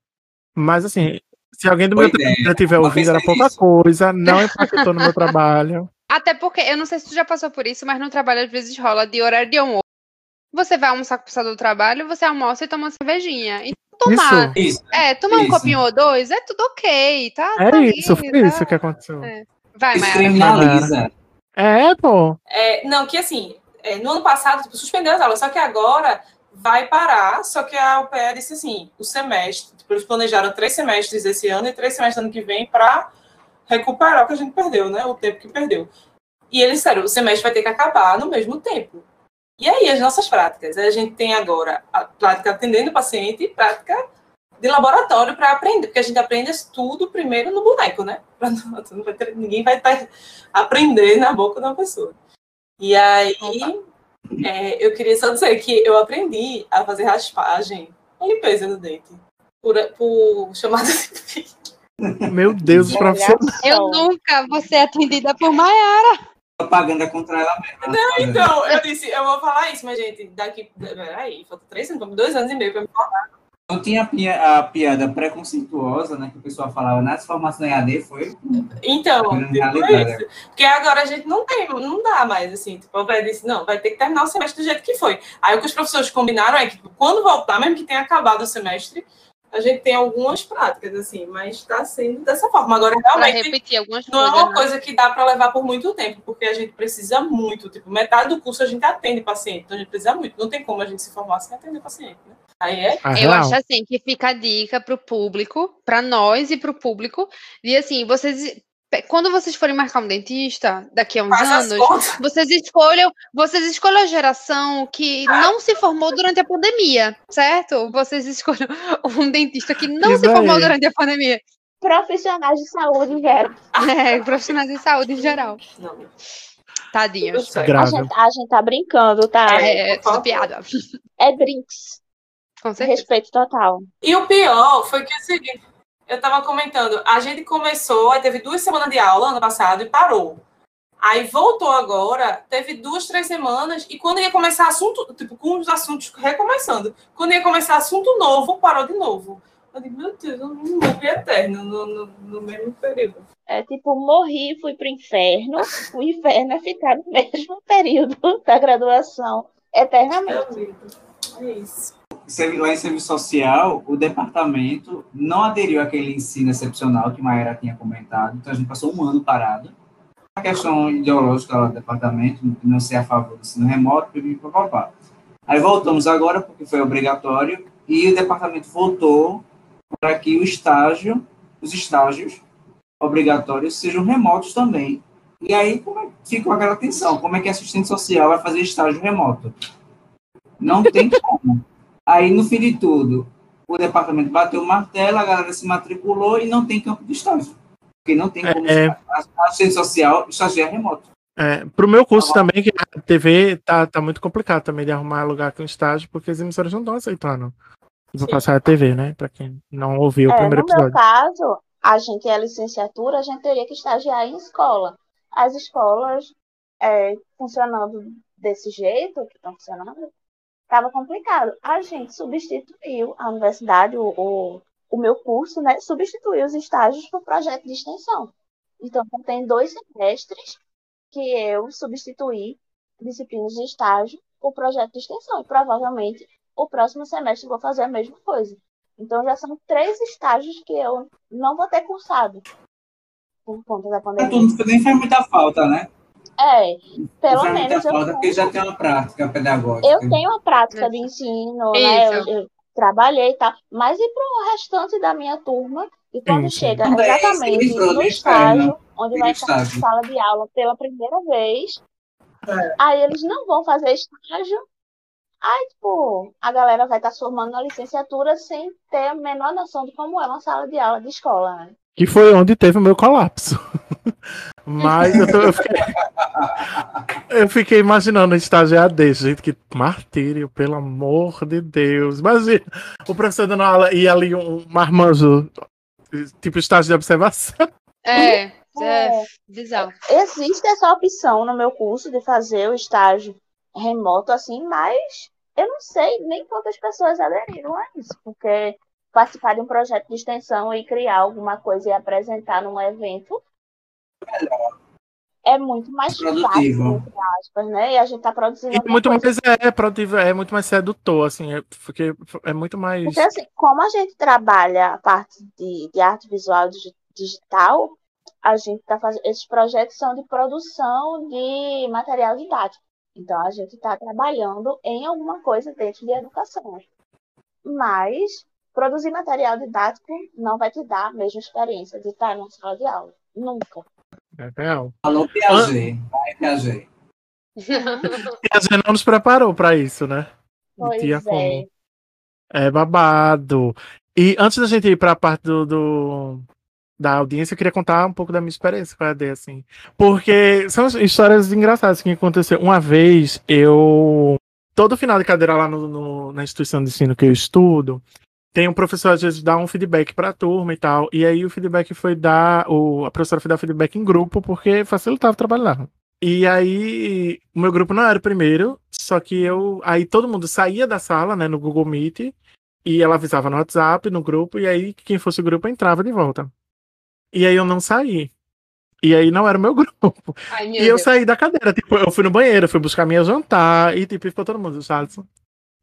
Mas assim, se alguém do meu ideia. trabalho tiver ouvido, era pensar pouca nisso. coisa, [LAUGHS] não impactou no meu trabalho. Até porque, eu não sei se tu já passou por isso, mas no trabalho às vezes rola de horário de almoço. Você vai almoçar com o pessoal do trabalho, você almoça e toma uma cervejinha. Então, tomar, Isso, Isso. é, tomar um Isso. copinho ou dois, é tudo ok, tá? é tá isso, foi tá? isso que aconteceu. É. Vai, Isso Mayara. É, pô. É, não, que assim, é, no ano passado, tipo, suspendeu as aulas, só que agora vai parar, só que a UPE disse assim, o semestre, tipo, eles planejaram três semestres esse ano e três semestres ano que vem para recuperar o que a gente perdeu, né? O tempo que perdeu. E eles disseram, o semestre vai ter que acabar no mesmo tempo. E aí, as nossas práticas? A gente tem agora a prática atendendo o paciente e prática de laboratório para aprender, porque a gente aprende tudo primeiro no boneco, né? [LAUGHS] Não- vai ter- ninguém vai estar aprender na boca de uma pessoa. E aí, é, eu queria só dizer que eu aprendi a fazer raspagem e limpeza no dente por, por chamada de. Meu Deus, os profissionais. Eu nunca vou ser atendida por Maiara. Propaganda contra ela mesma. Não, Então, eu disse, eu vou falar isso, mas, gente, daqui. Peraí, falta três anos, dois anos e meio pra me formar. Não tinha a pia- a piada preconceituosa, né? Que o pessoal falava nas formações EAD, foi Então, Virando tipo isso. Porque agora a gente não tem, não dá mais, assim. Tipo, o disse, não, vai ter que terminar o semestre do jeito que foi. Aí o que os professores combinaram é que tipo, quando voltar, mesmo que tenha acabado o semestre, a gente tem algumas práticas, assim, mas está sendo dessa forma. Agora, realmente, repetir algumas não é uma né? coisa que dá para levar por muito tempo, porque a gente precisa muito. Tipo, metade do curso a gente atende paciente, então a gente precisa muito. Não tem como a gente se formar sem atender paciente, né? Aí é Eu acho assim que fica a dica pro público, pra nós e pro público, de assim, vocês quando vocês forem marcar um dentista daqui a uns faz anos, vocês escolham, vocês escolham a geração que não se formou durante a pandemia, certo? Vocês escolham um dentista que não Isso se formou aí. durante a pandemia. Profissionais de saúde, geral. [LAUGHS] É, profissionais de saúde em geral. Não, Tadinhos. A gente, a gente tá brincando, tá? É, é piada. É brinks. Com certeza. Respeito total. E o pior foi que é o seguinte, eu estava comentando, a gente começou, teve duas semanas de aula ano passado e parou. Aí voltou agora, teve duas, três semanas, e quando ia começar assunto, tipo, com os assuntos recomeçando, quando ia começar assunto novo, parou de novo. Eu digo, meu Deus, eu não morri eterno no, no, no mesmo período. É tipo, morri, fui pro inferno. O inferno é ficar no [LAUGHS] mesmo período da graduação, eternamente. É isso. Lá em serviço social, o departamento não aderiu àquele ensino excepcional que Maera tinha comentado, então a gente passou um ano parado. a questão ideológica lá do departamento, não ser a favor do ensino remoto, papapá. Aí voltamos agora, porque foi obrigatório, e o departamento votou para que o estágio, os estágios obrigatórios sejam remotos também. E aí como é, fica aquela tensão, como é que a assistente social vai fazer estágio remoto? Não tem como. Aí, no fim de tudo, o departamento bateu o martelo, a galera se matriculou e não tem campo de estágio. Porque não tem como É. a assistente social estagiar remoto. É, pro meu curso também, que a TV tá, tá muito complicado também de arrumar lugar com estágio, porque as emissoras não estão aceitando. Vou passar a TV, né? Pra quem não ouviu o É, primeiro no meu episódio. caso, a gente é licenciatura, a gente teria que estagiar em escola. As escolas é, funcionando desse jeito, que estão funcionando, estava complicado. A gente substituiu a universidade, o, o, o meu curso, né? Substituiu os estágios por projeto de extensão. Então, tem dois semestres que eu substituí disciplinas de estágio por projeto de extensão. E provavelmente o próximo semestre eu vou fazer a mesma coisa. Então já são três estágios que eu não vou ter cursado por conta da Mas pandemia. nem faz muita falta, né? É, pelo muita menos eu, porque já tem uma prática pedagógica. eu tenho uma prática de ensino, né? Eu, Isso. eu trabalhei e tal, mas e para o restante da minha turma? E quando sim. chega se exatamente no do estágio, onde Do vai estar na sala de aula pela primeira vez, É. aí eles não vão fazer estágio. Aí, tipo, a galera vai estar se formando na licenciatura sem ter a menor noção de como é uma sala de aula de escola, né? Que foi onde teve o meu colapso. [LAUGHS] Mas eu, tô- eu fiquei, eu fiquei imaginando estágio AD, gente, que martírio, pelo amor de Deus. Imagina, o professor dando aula e ali um marmanjo, tipo estágio de observação. É, é É. bizarro. Existe essa opção no meu curso de fazer o estágio remoto assim, mas eu não sei nem quantas pessoas aderiram a isso, porque participar de um projeto de extensão e criar alguma coisa e apresentar num evento é muito mais Produtivo. fácil, entre aspas, né? E a gente tá produzindo E muito mais é, produtivo, é muito mais sedutor, assim, é, porque é muito mais. Porque assim, como a gente trabalha a parte de, de arte visual digi- digital, a gente tá fazendo. Esses projetos são de produção de material didático. Então a gente está trabalhando em alguma coisa dentro de educação. Mas produzir material didático não vai te dar a mesma experiência de estar numa sala de aula. Nunca. É. Falou Piaget. Vai, Piaget. [LAUGHS] E a gente não nos preparou pra isso, né? Pois tinha é. como. É babado. E antes da gente ir para a parte do, do- da audiência, eu queria contar um pouco da minha experiência com a AD, assim. Porque são histórias engraçadas que aconteceu. Uma vez, eu. Todo final de cadeira lá no- no- na instituição de ensino que eu estudo, tem um professor, às vezes, dá um feedback para a turma e tal. E aí o feedback foi dar. O, a professora foi dar feedback em grupo, porque facilitava o trabalho lá. E aí, o meu grupo não era o primeiro, só que eu. Aí todo mundo saía da sala, né, no Google Meet, e ela avisava no WhatsApp, no grupo, e aí quem fosse o grupo entrava de volta. E aí eu não saí. E aí não era o meu [LAUGHS] grupo. Ai, meu E eu Deus. saí da cadeira, tipo, eu fui no banheiro, fui buscar minha jantar, e tipo, ficou todo mundo, Jalisson,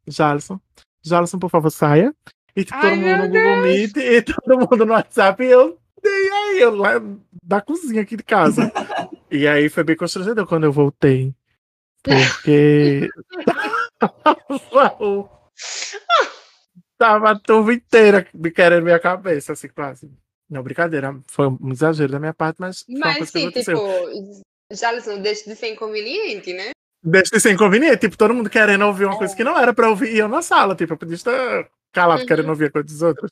Jalisson, Jalisson, por favor, saia. E tipo, Ai, todo mundo no Google Meet, e todo mundo no WhatsApp, e eu, e aí, eu lá da cozinha aqui de casa. e aí foi bem constrangedor quando eu voltei. Porque [LAUGHS] tava a turma inteira me querendo minha cabeça, assim, quase. Não, brincadeira, foi um exagero da minha parte, mas Mas sim, tipo, Jalisson, deixa de ser inconveniente, né? Deixa de ser inconveniente, tipo, todo mundo querendo ouvir uma coisa que não era pra ouvir, e eu na sala, tipo, eu podia estar calado Uhum. querendo ouvir a coisa dos outros.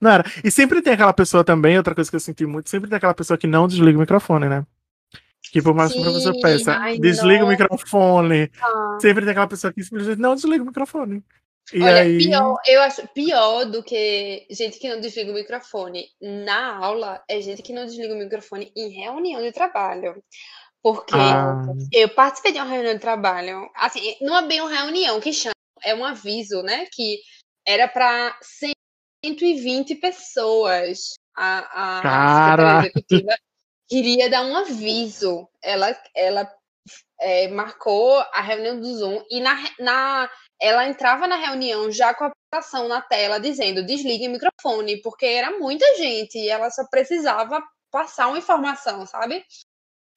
Não era. E sempre tem aquela pessoa também, outra coisa que eu senti muito, sempre tem aquela pessoa que não desliga o microfone, né? Que por mais que o Sim, peça, desliga o nossa. microfone. Ah. Sempre tem aquela pessoa que simplesmente não desliga o microfone. E Olha, aí. pior, eu acho pior do que gente que não desliga o microfone na aula é gente que não desliga o microfone em reunião de trabalho. Porque Ah, eu participei de uma reunião de trabalho, assim, não é bem uma reunião que chama, é um aviso, né? Que era para 120 pessoas. A, a Cara. secretária executiva queria dar um aviso. Ela, ela é, marcou a reunião do Zoom e na, na, ela entrava na reunião já com a aplicação na tela dizendo desligue o microfone, porque era muita gente e ela só precisava passar uma informação, sabe?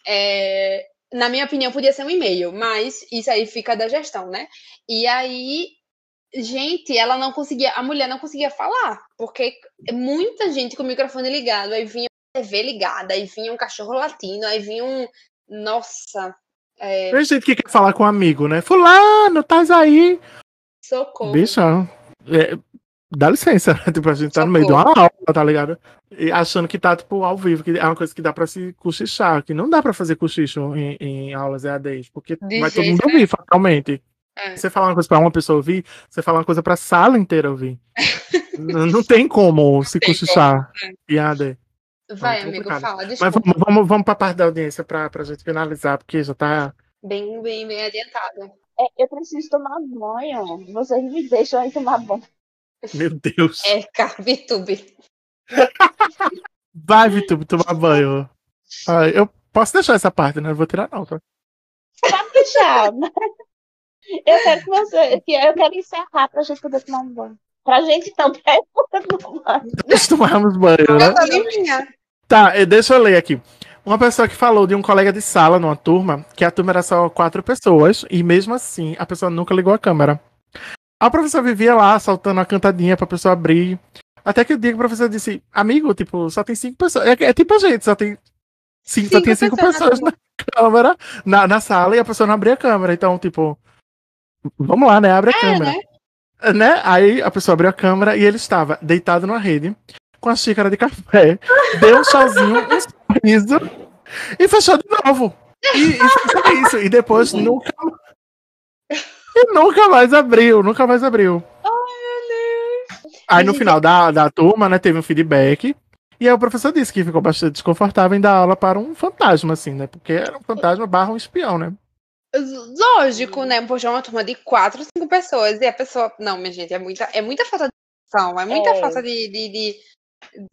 É, na minha opinião, podia ser um e-mail, mas isso aí fica da gestão, né? E aí, gente, ela não conseguia, a mulher não conseguia falar, porque muita gente com o microfone ligado, aí vinha a TV ligada, aí vinha um cachorro latindo, aí vinha um. Nossa. É, Tem gente que quer falar com um amigo, né? Fulano, estás aí? socorro. Bicho, é, dá licença, né? [LAUGHS] Tipo, a gente tá no meio de uma aula, tá ligado? E achando que tá, tipo, ao vivo, que é uma coisa que dá pra se cochichar, que não dá pra fazer cochicho em, em aulas EADs, porque De vai todo jeito mundo nenhum. ouvir, fatalmente. É. Você falar uma coisa pra uma pessoa ouvir, você fala uma coisa pra sala inteira ouvir. não, não tem como se cochichar em EAD. Vai, Muito amigo, fala. Mas Desculpa. vamos, vamos, vamos pra parte da audiência pra, pra gente finalizar, porque já tá. Bem, bem, bem adiantado. É, eu preciso tomar banho. Vocês me deixam aí tomar banho. Meu Deus. É, cara, VTube. [LAUGHS] Vai, Vitor, tomar banho. Ah, eu posso deixar essa parte, né? Não vou tirar, não, tá? Pode deixar. mas Eu quero que você. Que eu quero encerrar pra gente poder tomar um banho. Pra gente [LAUGHS] também poder tomar um banho. Nós tomarmos banho, né? Tá, eh, deixa eu ler aqui. Uma pessoa que falou de um colega de sala numa turma, que a turma era só quatro pessoas, e mesmo assim a pessoa nunca ligou a câmera. A professora vivia lá, soltando a cantadinha pra pessoa abrir. Até que o dia que o professor disse, amigo, tipo, só tem cinco pessoas. É, é tipo a gente, só tem. Cinco, só Cinco tem cinco pessoas pessoas na câmera, na, na sala, e a pessoa não abria a câmera. Então, tipo, vamos lá, né? Abre a câmera. né? né? Aí a pessoa abriu a câmera e ele estava deitado numa rede, com a xícara de café, [LAUGHS] deu um tchauzinho, um sorriso e fechou de novo. E, e foi isso. E depois nunca. E nunca mais abriu, nunca mais abriu. Aí no final da, da turma, né, teve um feedback. E aí o professor disse que ficou bastante desconfortável em dar aula para um fantasma, assim, né? Porque era um fantasma barra um espião, né? Lógico, né? Poxa, é uma turma de quatro, cinco pessoas. E a pessoa. Não, minha gente, é muita, é muita falta de atenção. É muita É. falta de, de, de-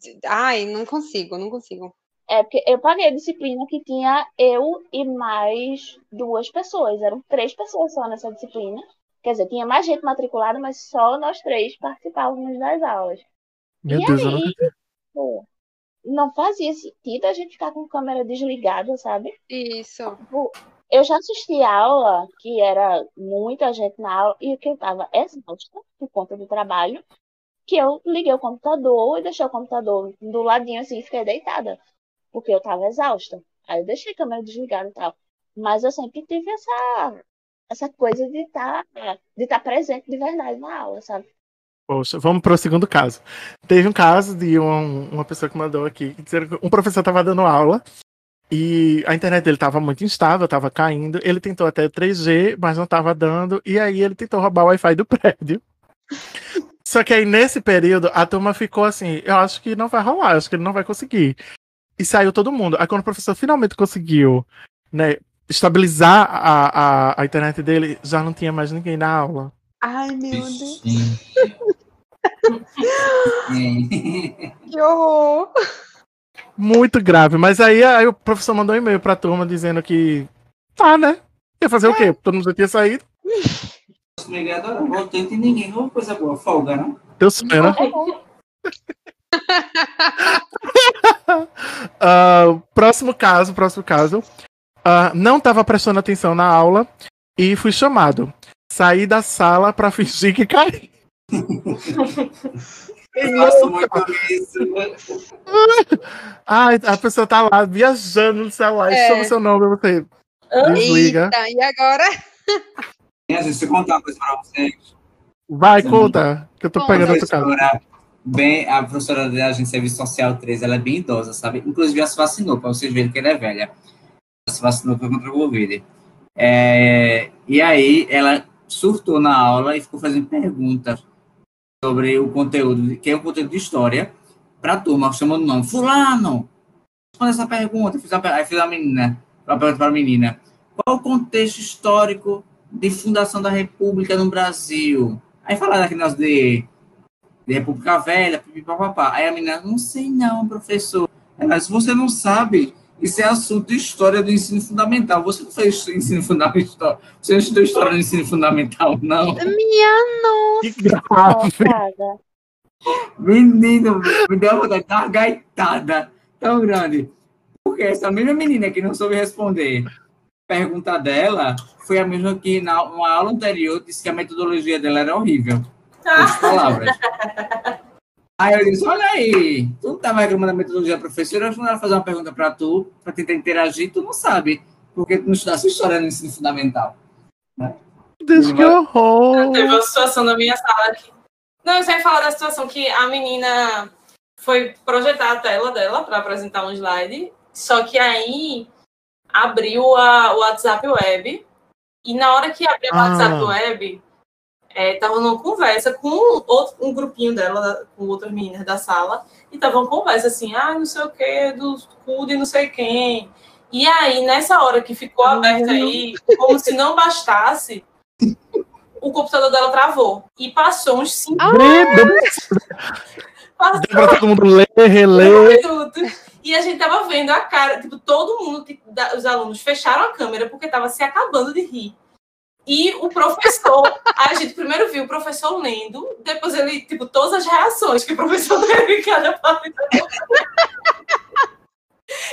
de- Ai, não consigo, não consigo. É porque eu paguei a disciplina que tinha eu e mais duas pessoas. Eram três pessoas só nessa disciplina. Quer dizer, tinha mais gente matriculada, mas só nós três participávamos das aulas. Meu E Deus, eu aí? nunca Pô, não fazia sentido a gente ficar com a câmera desligada, sabe? Isso. Tipo, eu já assisti aula que era muita gente na aula e que eu tava exausta por conta do trabalho, que eu liguei o computador e deixei o computador do ladinho assim e fiquei deitada, porque eu tava exausta. Aí eu deixei a câmera desligada e tal. Mas eu sempre tive essa essa coisa de estar de estar presente de verdade na aula, sabe? Poxa, vamos para o segundo caso. Teve um caso de um- uma pessoa que mandou aqui, dizendo que um professor estava dando aula e a internet dele estava muito instável, estava caindo. Ele tentou até 3G, mas não estava dando. E aí ele tentou roubar o Wi-Fi do [LAUGHS] prédio. Só que aí nesse período a turma ficou assim: eu acho que não vai rolar, eu acho que ele não vai conseguir. E saiu todo mundo. Aí quando o professor finalmente conseguiu, né, estabilizar a, a, a internet dele, já não tinha mais ninguém na aula. Ai, meu Deus. [LAUGHS] Que horror. Muito grave. Mas aí, aí o professor mandou um e-mail pra turma dizendo que. Tá, né? Ia fazer o quê? Todo mundo já tinha saído. Obrigado, eu voltei, não tem ninguém. Uma coisa boa, folga, não? Deu sonho, né? É. [LAUGHS] Ah, próximo caso, próximo caso. Ah, não tava prestando atenção na aula e fui chamado. Saí da sala pra [LAUGHS] fingir que caí. [LAUGHS] Eu muito isso. [LAUGHS] Ai, a pessoa tá lá viajando no celular e É. chama seu nome, você desliga. Eita, e agora? Gente, deixa eu contar uma coisa pra vocês. Vai, conta, que eu tô Conta. pegando A professora, bem, a professora da Agência de Serviço Social 3, ela é bem idosa, sabe? Inclusive, ela se vacinou, para vocês verem que ela é velha. Ela se vacinou contra o Covid. É, e aí, ela surtou na aula e ficou fazendo perguntas sobre o conteúdo, que é o conteúdo de história, para a turma, chamando o nome. Fulano, responde essa pergunta. Fiz a, aí fiz menina, a pergunta para a menina. Qual o contexto histórico de fundação da República no Brasil? Aí falaram daquele negócio de, de República Velha, papapá. Aí a menina, não sei não, professor. Se você não sabe, isso é assunto de história do ensino fundamental. Você não fez ensino fundamental, você não estudou história do ensino fundamental, não. Minha nossa. Que grave. Menino, me deu uma vontade de dar uma gaitada tão grande. Por porque essa mesma menina que não soube responder pergunta dela foi a mesma que na uma aula anterior disse que a metodologia dela era horrível. As palavras. [LAUGHS] Aí eu disse, olha aí, tu não estava reclamando da metodologia da professora, eu vou fazer uma pergunta para tu, para tentar interagir, tu não sabe, porque tu não estudasse história no ensino fundamental. Deus, que horror! Teve uma situação na minha sala aqui. Não, eu sei falar da situação que a menina foi projetar a tela dela para apresentar um slide, só que aí abriu a, o WhatsApp Web, e na hora que abriu o Ah. WhatsApp Web, é, tava numa conversa com outro, um grupinho dela, com outras meninas da sala, e tava uma conversa assim, ah, não sei o que, do cu de não sei quem. E aí, nessa hora que ficou aberta aí, como se não bastasse, o computador dela travou. E passou uns cinco Breda, passou deu pra todo mundo ler, reler. minutos. E a gente tava vendo a cara, tipo, todo mundo, tipo, da- os alunos fecharam a câmera porque tava se acabando de rir. E o professor, a gente primeiro viu o professor lendo, depois ele, tipo, todas as reações que o professor [LAUGHS] teve em cada parte. da.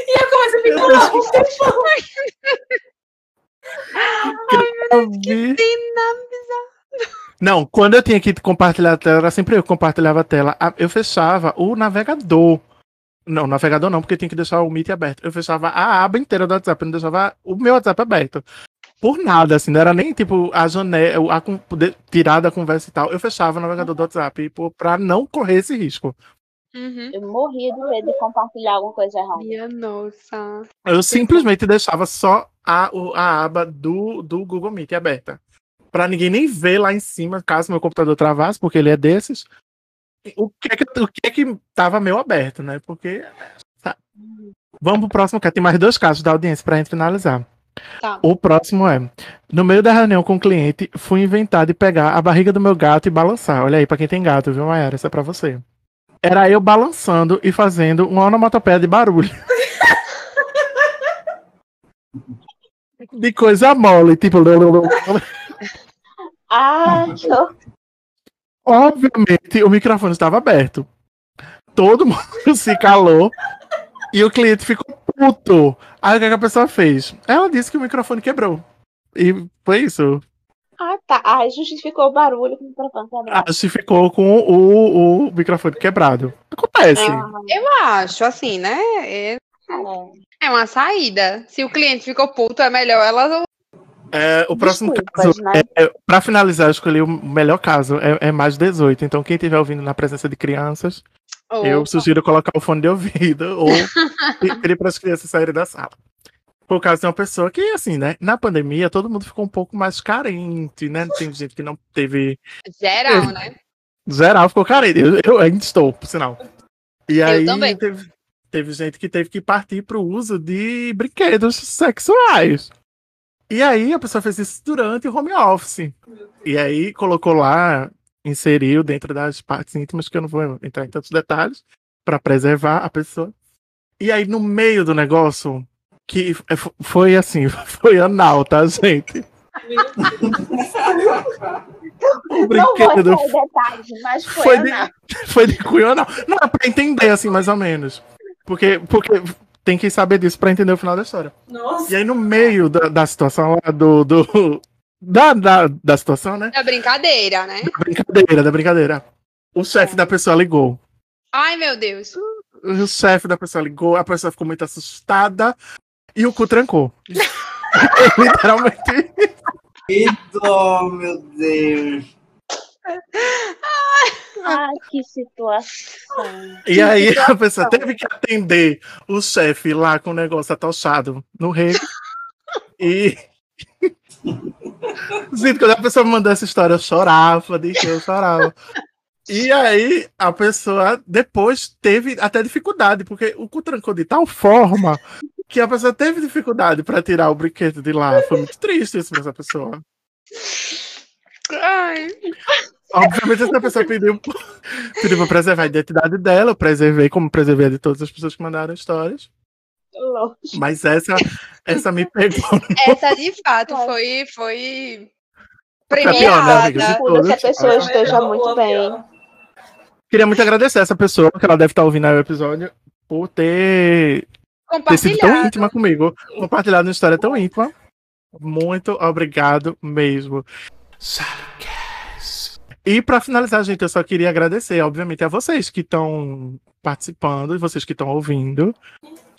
E eu comecei a ficar lá um tempão. Eu vi. Não, quando eu tinha que compartilhar a tela, era sempre eu que compartilhava a tela. Eu fechava o navegador. Não, navegador não, porque tinha que deixar o Meet aberto. Eu fechava a aba inteira do WhatsApp, eu não deixava o meu WhatsApp aberto. Por nada, assim, não era nem tipo a janela, a, tirar da conversa e tal. Eu fechava o navegador do WhatsApp por- pra não correr esse risco. Uhum. Eu morria de medo de compartilhar alguma coisa errada. Minha nossa. Eu simplesmente deixava só a, o- a aba do, do Google Meet aberta. Pra ninguém nem ver lá em cima, caso meu computador travasse, porque ele é desses. O que é que, o que, é que tava meio aberto, né? Porque. tá. Vamos pro próximo, que tem mais dois casos da audiência pra gente finalizar. Tá. O próximo é: No meio da reunião com o cliente, fui inventar de pegar a barriga do meu gato e balançar. Olha aí, pra quem tem gato, viu, Mayara? Isso é pra você. Era eu balançando e fazendo uma onomatopeia de barulho. [LAUGHS] de coisa mole, tipo. [LAUGHS] Ah. Obviamente, o microfone estava aberto. Todo mundo [LAUGHS] se calou e o cliente ficou puto. Aí o que que a pessoa fez? Ela disse que o microfone quebrou. E foi isso. Ah, tá. Ah, justificou o barulho com o microfone quebrado. A se ficou com o, o microfone quebrado. Acontece. Ah, Eu acho, assim, né? É, é. é uma saída. Se o cliente ficou puto, é melhor ela. É, o próximo Desculpas, caso, né? é, pra finalizar, eu escolhi o melhor caso. É, é mais 18. Então, quem estiver ouvindo na presença de crianças, Eu Opa. sugiro colocar o fone de ouvido [LAUGHS] ou pe- pedir para as crianças saírem da sala. Por causa de uma pessoa que, assim, né? Na pandemia, todo mundo ficou um pouco mais carente, né? Tem gente que não teve. Geral, né? Geral ficou carente. Eu, eu ainda estou, por sinal. E aí também. Teve, teve gente que teve que partir para o uso de brinquedos sexuais. E aí a pessoa fez isso durante o home office. E aí colocou lá, inseriu dentro das partes íntimas, que eu não vou entrar em tantos detalhes, para preservar a pessoa. E aí no meio do negócio, que f- foi assim, [LAUGHS] foi anal, tá, gente? [LAUGHS] O Não vou brinquedo entrar em detalhes, mas foi, Foi de- anal. [LAUGHS] foi de cunho anal. Não, é pra entender, assim, mais ou menos. Porque, porque tem que saber disso pra entender o final da história. Nossa. E aí, no meio da, da situação lá, do. do da, da, da situação, né? É brincadeira, né? Da brincadeira, da brincadeira. O chefe da pessoa ligou. Ai, meu Deus. O chefe da pessoa ligou, a pessoa ficou muito assustada e o cu trancou. [LAUGHS] Literalmente. Que dó, meu Deus. Ai, que situação. E aí a pessoa teve que atender o chefe lá com o negócio atochado no rego. E. Gente, quando a pessoa me mandou essa história, eu chorava, de que eu chorava. E aí a pessoa depois teve até dificuldade, porque o cu trancou de tal forma que a pessoa teve dificuldade para tirar o brinquedo de lá. Foi muito triste isso pra essa pessoa. Ai. Obviamente, essa pessoa pediu, pediu pra preservar a identidade dela, eu preservei como preservei a de todas as pessoas que mandaram histórias. Lógico. Mas essa, essa me pegou. [LAUGHS] Essa de fato foi, foi pior, né, amiga? premiada. De Cuida que a todas. pessoa esteja Ou muito bem. Queria muito agradecer essa pessoa, que ela deve estar ouvindo aí o episódio, por ter ter sido tão íntima comigo. Compartilhado uma história tão íntima. Muito obrigado mesmo. E para finalizar, gente, eu só queria agradecer, obviamente, a vocês que estão participando e vocês que estão ouvindo.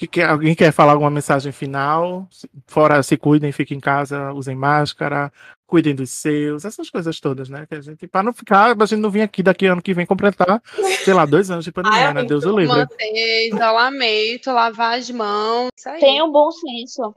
Que quer, alguém quer falar alguma mensagem final? Fora, se cuidem, fiquem em casa, usem máscara, cuidem dos seus, essas coisas todas, né? Que a gente, para não ficar, a gente não vir aqui daqui ano que vem completar, sei lá, dois anos de [LAUGHS] pandemia, Ai, né? Deus o livre. Manter isolamento, lavar as mãos. Isso aí. Tenha um bom senso.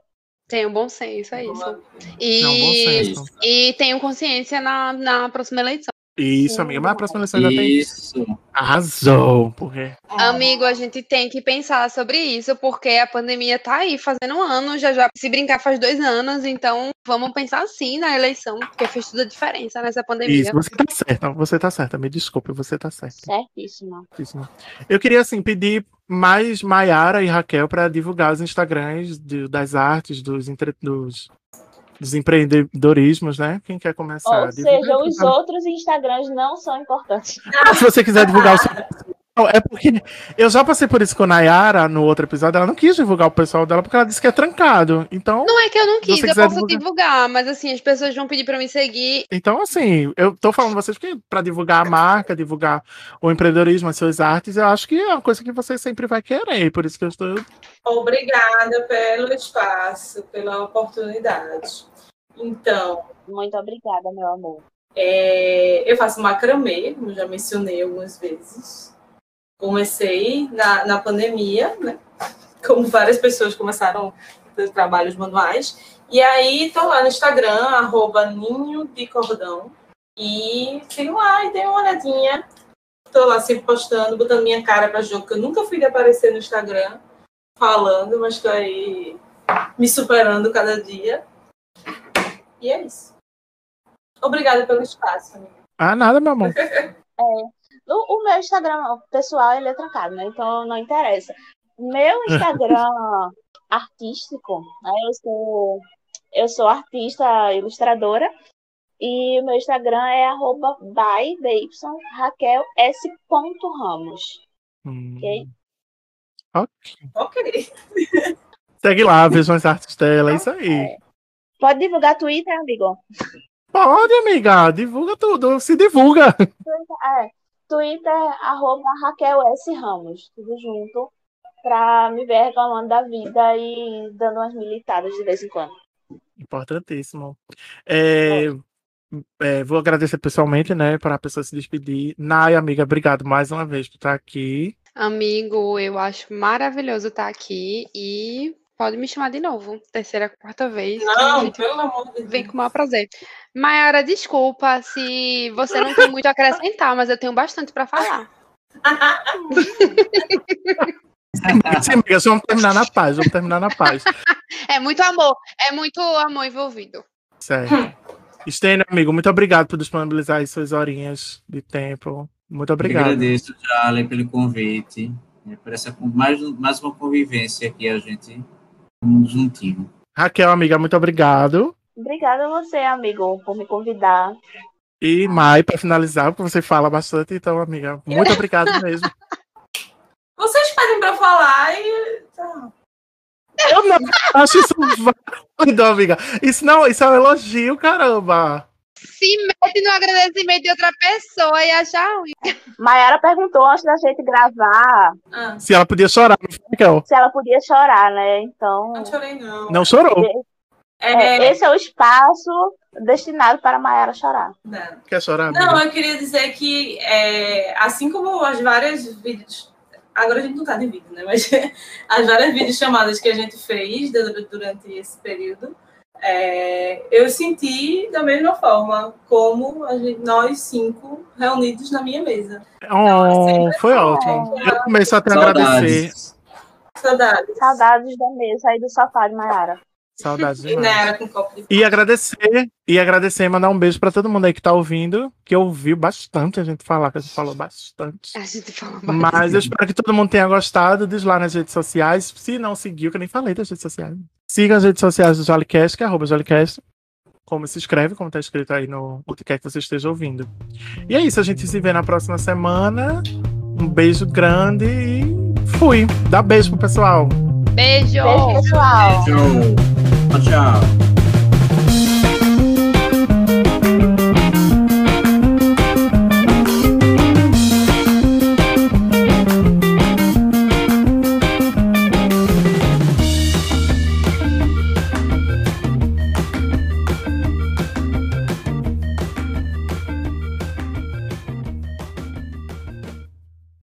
Tenham bom senso, é isso. Não, bom E, senso. e tenham consciência na, na próxima eleição. Isso, amiga, mas a próxima eleição ainda tem. Isso. Arrasou, porque Amigo, a gente tem que pensar sobre isso, porque a pandemia tá aí fazendo um ano, já já se brincar faz dois anos, então vamos pensar assim na eleição, porque fez toda a diferença nessa pandemia. Isso, você tá certa, você tá certa, me desculpe, você tá certa. Certíssimo. Certíssimo. Eu queria, assim, pedir mais Maiara e Raquel para divulgar os Instagrams de- das artes, dos, entre, dos, dos empreendedorismos, né? Quem quer começar? Ou seja, os outros Instagrams não são importantes. Se você quiser divulgar o seu. [LAUGHS] Não, É porque eu já passei por isso com a Nayara no outro episódio. Ela não quis divulgar o pessoal dela porque ela disse que é trancado. Então, Não é que eu não quis, eu posso divulgar, mas assim, as pessoas vão pedir pra me seguir. então assim, eu tô falando vocês porque para divulgar a marca, divulgar o empreendedorismo, as suas artes, eu acho que é uma coisa que você sempre vai querer. Por isso que eu estou. Obrigada pelo espaço, pela oportunidade. Então, Muito obrigada, meu amor. é, eu faço macramê, como já mencionei algumas vezes. Comecei na, na pandemia, né? Como várias pessoas começaram os trabalhos manuais. E aí, tô lá no Instagram, arroba ninho de cordão. E sigam lá e dêem uma olhadinha. Tô lá sempre postando, botando minha cara para jogo, que eu nunca fui de aparecer no Instagram falando, mas tô aí me superando cada dia. E é isso. Obrigada pelo espaço, amiga. Ah, nada, meu amor. [LAUGHS] O, o meu Instagram pessoal, ele é trancado, né? Então não interessa. Meu Instagram [LAUGHS] artístico, né? Eu sou, eu sou artista ilustradora. E o meu Instagram é arroba by Raquel S. Ramos. Hum. Ok? Ok. Ok. [LAUGHS] Segue lá, as artes dela, é isso aí. Pode divulgar Twitter, amigo? Pode, amiga, divulga tudo, se divulga. É, Twitter, arroba Raquel S. Ramos, tudo junto, pra me ver reclamando da vida e dando umas militadas de vez em quando. Importantíssimo. É, é, vou agradecer pessoalmente, né, para a pessoa se despedir. Nay, amiga, obrigado mais uma vez por estar aqui. Amigo, eu acho maravilhoso estar aqui e pode me chamar de novo, terceira, quarta vez. que Não, pelo amor de Vem Deus. com o maior prazer. Mayara, desculpa se você não tem muito a acrescentar, mas eu tenho bastante para falar. Sim, amiga, vamos terminar na paz, vamos terminar na paz. [LAUGHS] É muito amor, é muito amor envolvido. Certo. Stênio, amigo, muito obrigado por disponibilizar aí suas horinhas de tempo. Muito Eu obrigado. agradeço, Charlie, pelo convite. né, Por essa con- mais, mais uma convivência aqui, a gente vamos juntinho. Raquel, amiga, muito obrigado. Obrigada a você, amigo, por me convidar. E Mai, para finalizar, porque você fala bastante, então, amiga, muito obrigado mesmo. [LAUGHS] Vocês pedem pra falar e. tá. Eu não acho isso válido, amiga. Isso não, isso é um elogio, caramba. Se mete no agradecimento de outra pessoa e achar ruim. Mayara perguntou antes da gente gravar Ah, Se ela podia chorar, Raquel? se ela podia chorar, né? Então, não chorei, não. Não chorou. É, é, esse é o espaço destinado para Mayara chorar. não. Quer chorar, amiga? Não, eu queria dizer que, é, assim como as várias vídeos. Agora a gente não tá em vídeo, né? Mas [LAUGHS] as várias videochamadas que a gente fez du- durante esse período, é, eu senti da mesma forma como a gente- nós cinco reunidos na minha mesa. Oh, foi ótimo. Eu começo a te agradecer. Saudades. Saudades. Da mesa aí do sofá de Mayara. Saudades [LAUGHS] E demais. né, E agradecer, e agradecer e mandar um beijo pra todo mundo aí que tá ouvindo, que ouviu bastante a gente falar, que a gente falou bastante. A gente fala Mas eu espero que todo mundo tenha gostado. Diz lá nas redes sociais. Se não seguiu, que eu nem falei das redes sociais. Siga as redes sociais do Jolicast, que é arroba Jolicast. Como se escreve, como tá escrito aí no o que quer que você esteja ouvindo. E é isso, a gente se vê na próxima semana. Um beijo grande e fui. Dá beijo pro pessoal. Beijo! Beijo, pessoal. Tchau. Tchau.